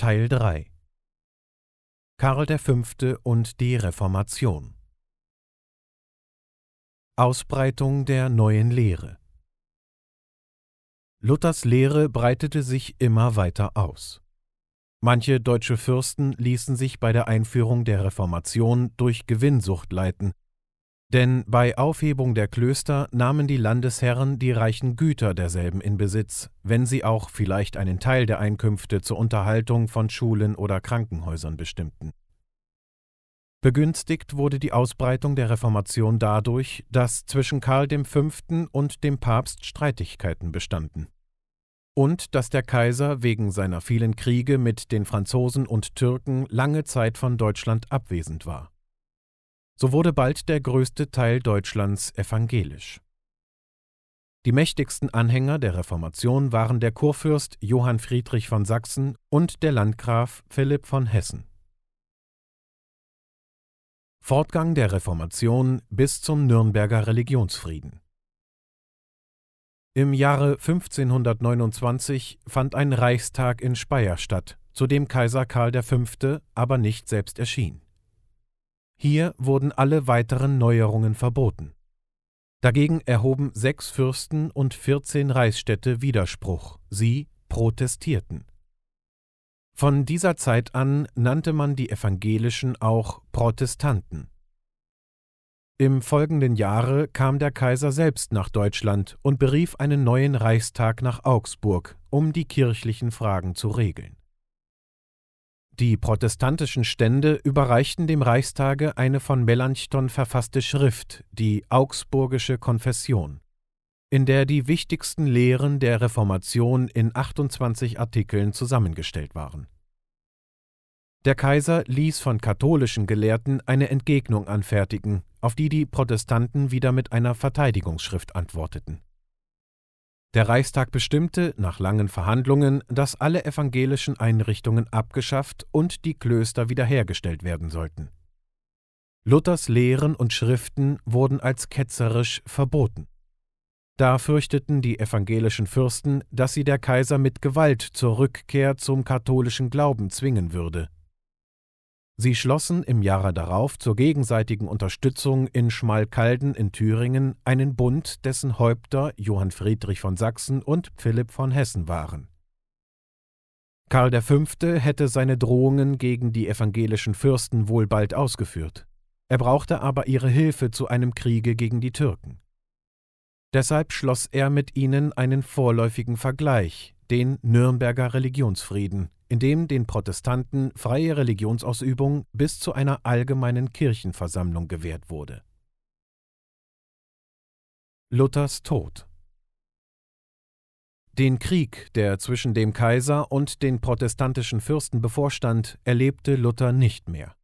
Teil 3 Karl V. und die Reformation Ausbreitung der neuen Lehre Luthers Lehre breitete sich immer weiter aus. Manche deutsche Fürsten ließen sich bei der Einführung der Reformation durch Gewinnsucht leiten, denn bei Aufhebung der Klöster nahmen die Landesherren die reichen Güter derselben in Besitz, wenn sie auch vielleicht einen Teil der Einkünfte zur Unterhaltung von Schulen oder Krankenhäusern bestimmten. Begünstigt wurde die Ausbreitung der Reformation dadurch, dass zwischen Karl V. und dem Papst Streitigkeiten bestanden. Und dass der Kaiser wegen seiner vielen Kriege mit den Franzosen und Türken lange Zeit von Deutschland abwesend war. So wurde bald der größte Teil Deutschlands evangelisch. Die mächtigsten Anhänger der Reformation waren der Kurfürst Johann Friedrich von Sachsen und der Landgraf Philipp von Hessen. Fortgang der Reformation bis zum Nürnberger Religionsfrieden. Im Jahre 1529 fand ein Reichstag in Speyer statt, zu dem Kaiser Karl V. aber nicht selbst erschien. Hier wurden alle weiteren Neuerungen verboten. Dagegen erhoben sechs Fürsten und vierzehn Reichsstädte Widerspruch, sie protestierten. Von dieser Zeit an nannte man die Evangelischen auch Protestanten. Im folgenden Jahre kam der Kaiser selbst nach Deutschland und berief einen neuen Reichstag nach Augsburg, um die kirchlichen Fragen zu regeln. Die protestantischen Stände überreichten dem Reichstage eine von Melanchthon verfasste Schrift, die Augsburgische Konfession in der die wichtigsten Lehren der Reformation in 28 Artikeln zusammengestellt waren. Der Kaiser ließ von katholischen Gelehrten eine Entgegnung anfertigen, auf die die Protestanten wieder mit einer Verteidigungsschrift antworteten. Der Reichstag bestimmte, nach langen Verhandlungen, dass alle evangelischen Einrichtungen abgeschafft und die Klöster wiederhergestellt werden sollten. Luthers Lehren und Schriften wurden als ketzerisch verboten. Da fürchteten die evangelischen Fürsten, dass sie der Kaiser mit Gewalt zur Rückkehr zum katholischen Glauben zwingen würde. Sie schlossen im Jahre darauf zur gegenseitigen Unterstützung in Schmalkalden in Thüringen einen Bund, dessen Häupter Johann Friedrich von Sachsen und Philipp von Hessen waren. Karl V. hätte seine Drohungen gegen die evangelischen Fürsten wohl bald ausgeführt. Er brauchte aber ihre Hilfe zu einem Kriege gegen die Türken. Deshalb schloss er mit ihnen einen vorläufigen Vergleich, den Nürnberger Religionsfrieden, in dem den Protestanten freie Religionsausübung bis zu einer allgemeinen Kirchenversammlung gewährt wurde. Luthers Tod Den Krieg, der zwischen dem Kaiser und den protestantischen Fürsten bevorstand, erlebte Luther nicht mehr.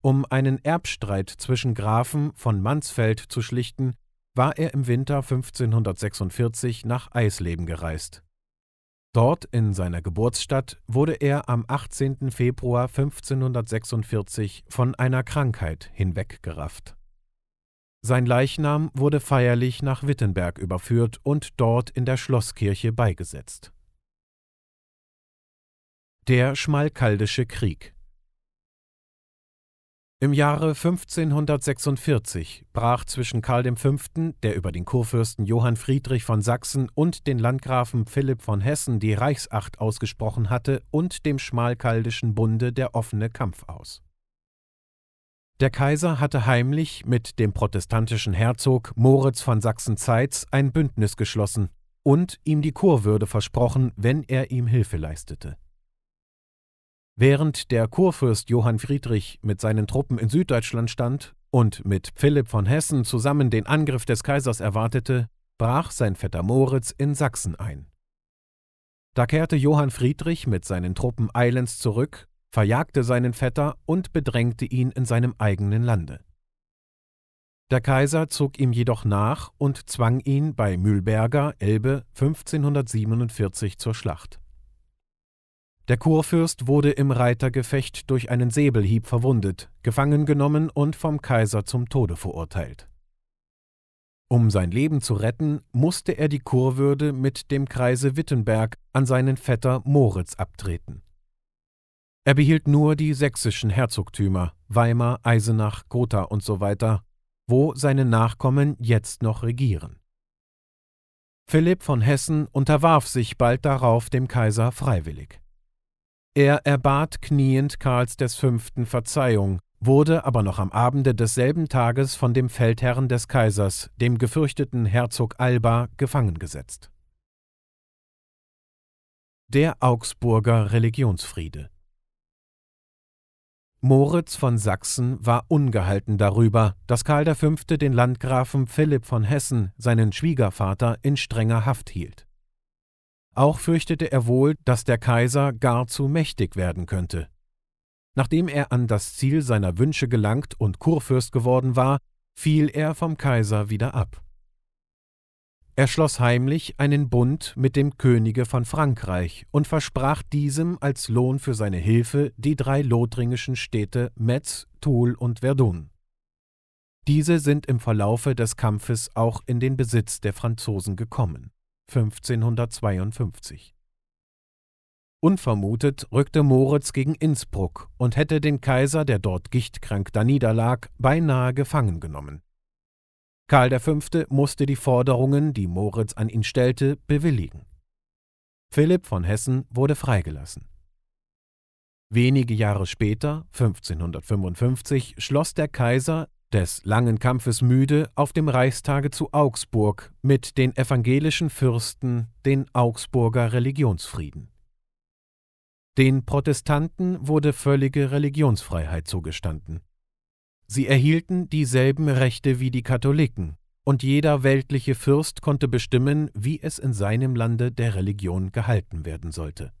Um einen Erbstreit zwischen Grafen von Mansfeld zu schlichten, war er im Winter 1546 nach Eisleben gereist. Dort in seiner Geburtsstadt wurde er am 18. Februar 1546 von einer Krankheit hinweggerafft. Sein Leichnam wurde feierlich nach Wittenberg überführt und dort in der Schlosskirche beigesetzt. Der Schmalkaldische Krieg im Jahre 1546 brach zwischen Karl V., der über den Kurfürsten Johann Friedrich von Sachsen und den Landgrafen Philipp von Hessen die Reichsacht ausgesprochen hatte, und dem Schmalkaldischen Bunde der offene Kampf aus. Der Kaiser hatte heimlich mit dem protestantischen Herzog Moritz von Sachsen-Zeitz ein Bündnis geschlossen und ihm die Kurwürde versprochen, wenn er ihm Hilfe leistete. Während der Kurfürst Johann Friedrich mit seinen Truppen in Süddeutschland stand und mit Philipp von Hessen zusammen den Angriff des Kaisers erwartete, brach sein Vetter Moritz in Sachsen ein. Da kehrte Johann Friedrich mit seinen Truppen eilends zurück, verjagte seinen Vetter und bedrängte ihn in seinem eigenen Lande. Der Kaiser zog ihm jedoch nach und zwang ihn bei Mühlberger, Elbe, 1547 zur Schlacht. Der Kurfürst wurde im Reitergefecht durch einen Säbelhieb verwundet, gefangen genommen und vom Kaiser zum Tode verurteilt. Um sein Leben zu retten, musste er die Kurwürde mit dem Kreise Wittenberg an seinen Vetter Moritz abtreten. Er behielt nur die sächsischen Herzogtümer Weimar, Eisenach, Gotha und so weiter, wo seine Nachkommen jetzt noch regieren. Philipp von Hessen unterwarf sich bald darauf dem Kaiser freiwillig. Er erbat kniend Karls V. Verzeihung, wurde aber noch am Abende desselben Tages von dem Feldherrn des Kaisers, dem gefürchteten Herzog Alba, gefangen gesetzt. Der Augsburger Religionsfriede Moritz von Sachsen war ungehalten darüber, dass Karl V. den Landgrafen Philipp von Hessen, seinen Schwiegervater, in strenger Haft hielt. Auch fürchtete er wohl, dass der Kaiser gar zu mächtig werden könnte. Nachdem er an das Ziel seiner Wünsche gelangt und Kurfürst geworden war, fiel er vom Kaiser wieder ab. Er schloss heimlich einen Bund mit dem Könige von Frankreich und versprach diesem als Lohn für seine Hilfe die drei lothringischen Städte Metz, Toul und Verdun. Diese sind im Verlaufe des Kampfes auch in den Besitz der Franzosen gekommen. 1552. Unvermutet rückte Moritz gegen Innsbruck und hätte den Kaiser, der dort gichtkrank daniederlag, beinahe gefangen genommen. Karl V. musste die Forderungen, die Moritz an ihn stellte, bewilligen. Philipp von Hessen wurde freigelassen. Wenige Jahre später, 1555, schloss der Kaiser, des langen Kampfes müde, auf dem Reichstage zu Augsburg mit den evangelischen Fürsten den Augsburger Religionsfrieden. Den Protestanten wurde völlige Religionsfreiheit zugestanden. Sie erhielten dieselben Rechte wie die Katholiken, und jeder weltliche Fürst konnte bestimmen, wie es in seinem Lande der Religion gehalten werden sollte.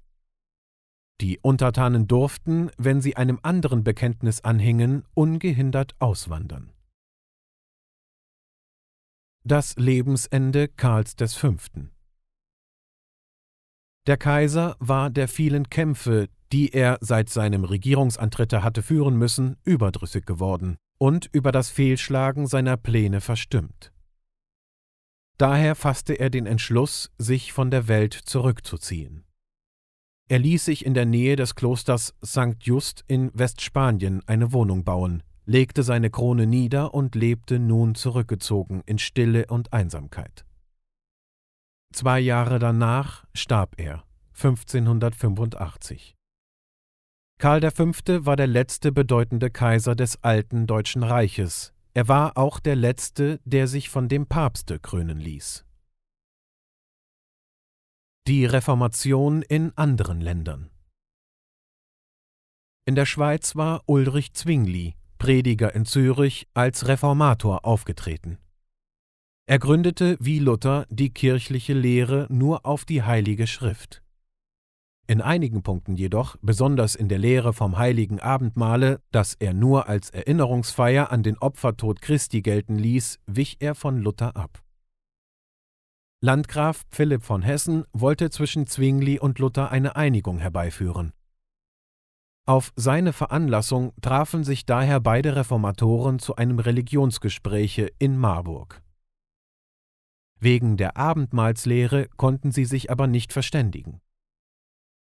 Die Untertanen durften, wenn sie einem anderen Bekenntnis anhingen, ungehindert auswandern. Das Lebensende Karls V. Der Kaiser war der vielen Kämpfe, die er seit seinem Regierungsantritte hatte führen müssen, überdrüssig geworden und über das Fehlschlagen seiner Pläne verstimmt. Daher fasste er den Entschluss, sich von der Welt zurückzuziehen. Er ließ sich in der Nähe des Klosters St. Just in Westspanien eine Wohnung bauen, legte seine Krone nieder und lebte nun zurückgezogen in Stille und Einsamkeit. Zwei Jahre danach starb er, 1585. Karl V. war der letzte bedeutende Kaiser des alten Deutschen Reiches. Er war auch der letzte, der sich von dem Papste krönen ließ. Die Reformation in anderen Ländern In der Schweiz war Ulrich Zwingli, Prediger in Zürich, als Reformator aufgetreten. Er gründete wie Luther die kirchliche Lehre nur auf die Heilige Schrift. In einigen Punkten jedoch, besonders in der Lehre vom heiligen Abendmahle, das er nur als Erinnerungsfeier an den Opfertod Christi gelten ließ, wich er von Luther ab. Landgraf Philipp von Hessen wollte zwischen Zwingli und Luther eine Einigung herbeiführen. Auf seine Veranlassung trafen sich daher beide Reformatoren zu einem Religionsgespräche in Marburg. Wegen der Abendmahlslehre konnten sie sich aber nicht verständigen.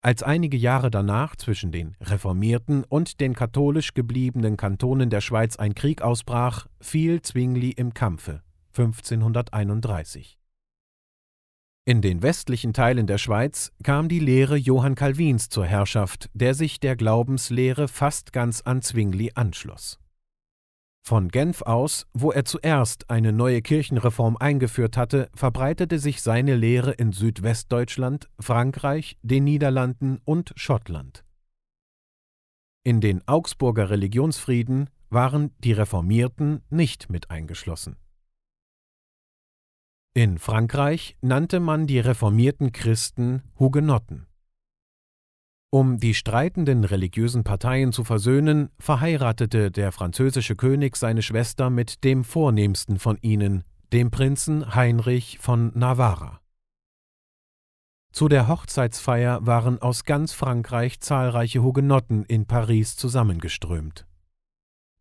Als einige Jahre danach zwischen den reformierten und den katholisch gebliebenen Kantonen der Schweiz ein Krieg ausbrach, fiel Zwingli im Kampfe 1531. In den westlichen Teilen der Schweiz kam die Lehre Johann Calvins zur Herrschaft, der sich der Glaubenslehre fast ganz an Zwingli anschloss. Von Genf aus, wo er zuerst eine neue Kirchenreform eingeführt hatte, verbreitete sich seine Lehre in Südwestdeutschland, Frankreich, den Niederlanden und Schottland. In den Augsburger Religionsfrieden waren die Reformierten nicht mit eingeschlossen. In Frankreich nannte man die reformierten Christen Hugenotten. Um die streitenden religiösen Parteien zu versöhnen, verheiratete der französische König seine Schwester mit dem vornehmsten von ihnen, dem Prinzen Heinrich von Navarra. Zu der Hochzeitsfeier waren aus ganz Frankreich zahlreiche Hugenotten in Paris zusammengeströmt.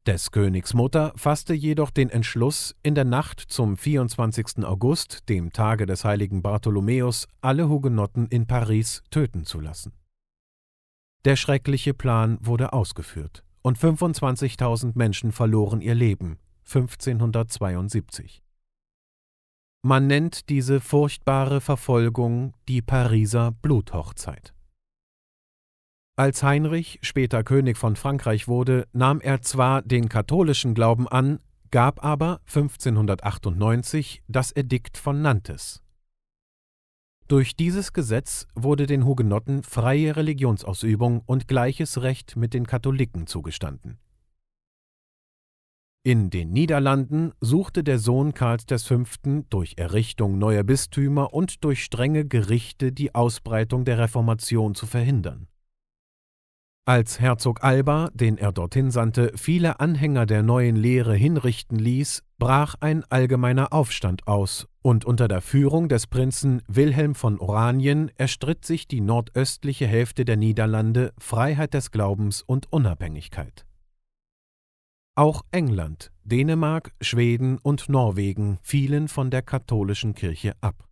Des Königs Mutter fasste jedoch den Entschluss, in der Nacht zum 24. August, dem Tage des heiligen Bartholomäus, alle Hugenotten in Paris töten zu lassen. Der schreckliche Plan wurde ausgeführt und 25.000 Menschen verloren ihr Leben 1572. Man nennt diese furchtbare Verfolgung die Pariser Bluthochzeit. Als Heinrich später König von Frankreich wurde, nahm er zwar den katholischen Glauben an, gab aber 1598 das Edikt von Nantes. Durch dieses Gesetz wurde den Hugenotten freie Religionsausübung und gleiches Recht mit den Katholiken zugestanden. In den Niederlanden suchte der Sohn Karls V. durch Errichtung neuer Bistümer und durch strenge Gerichte die Ausbreitung der Reformation zu verhindern. Als Herzog Alba, den er dorthin sandte, viele Anhänger der neuen Lehre hinrichten ließ, brach ein allgemeiner Aufstand aus, und unter der Führung des Prinzen Wilhelm von Oranien erstritt sich die nordöstliche Hälfte der Niederlande Freiheit des Glaubens und Unabhängigkeit. Auch England, Dänemark, Schweden und Norwegen fielen von der katholischen Kirche ab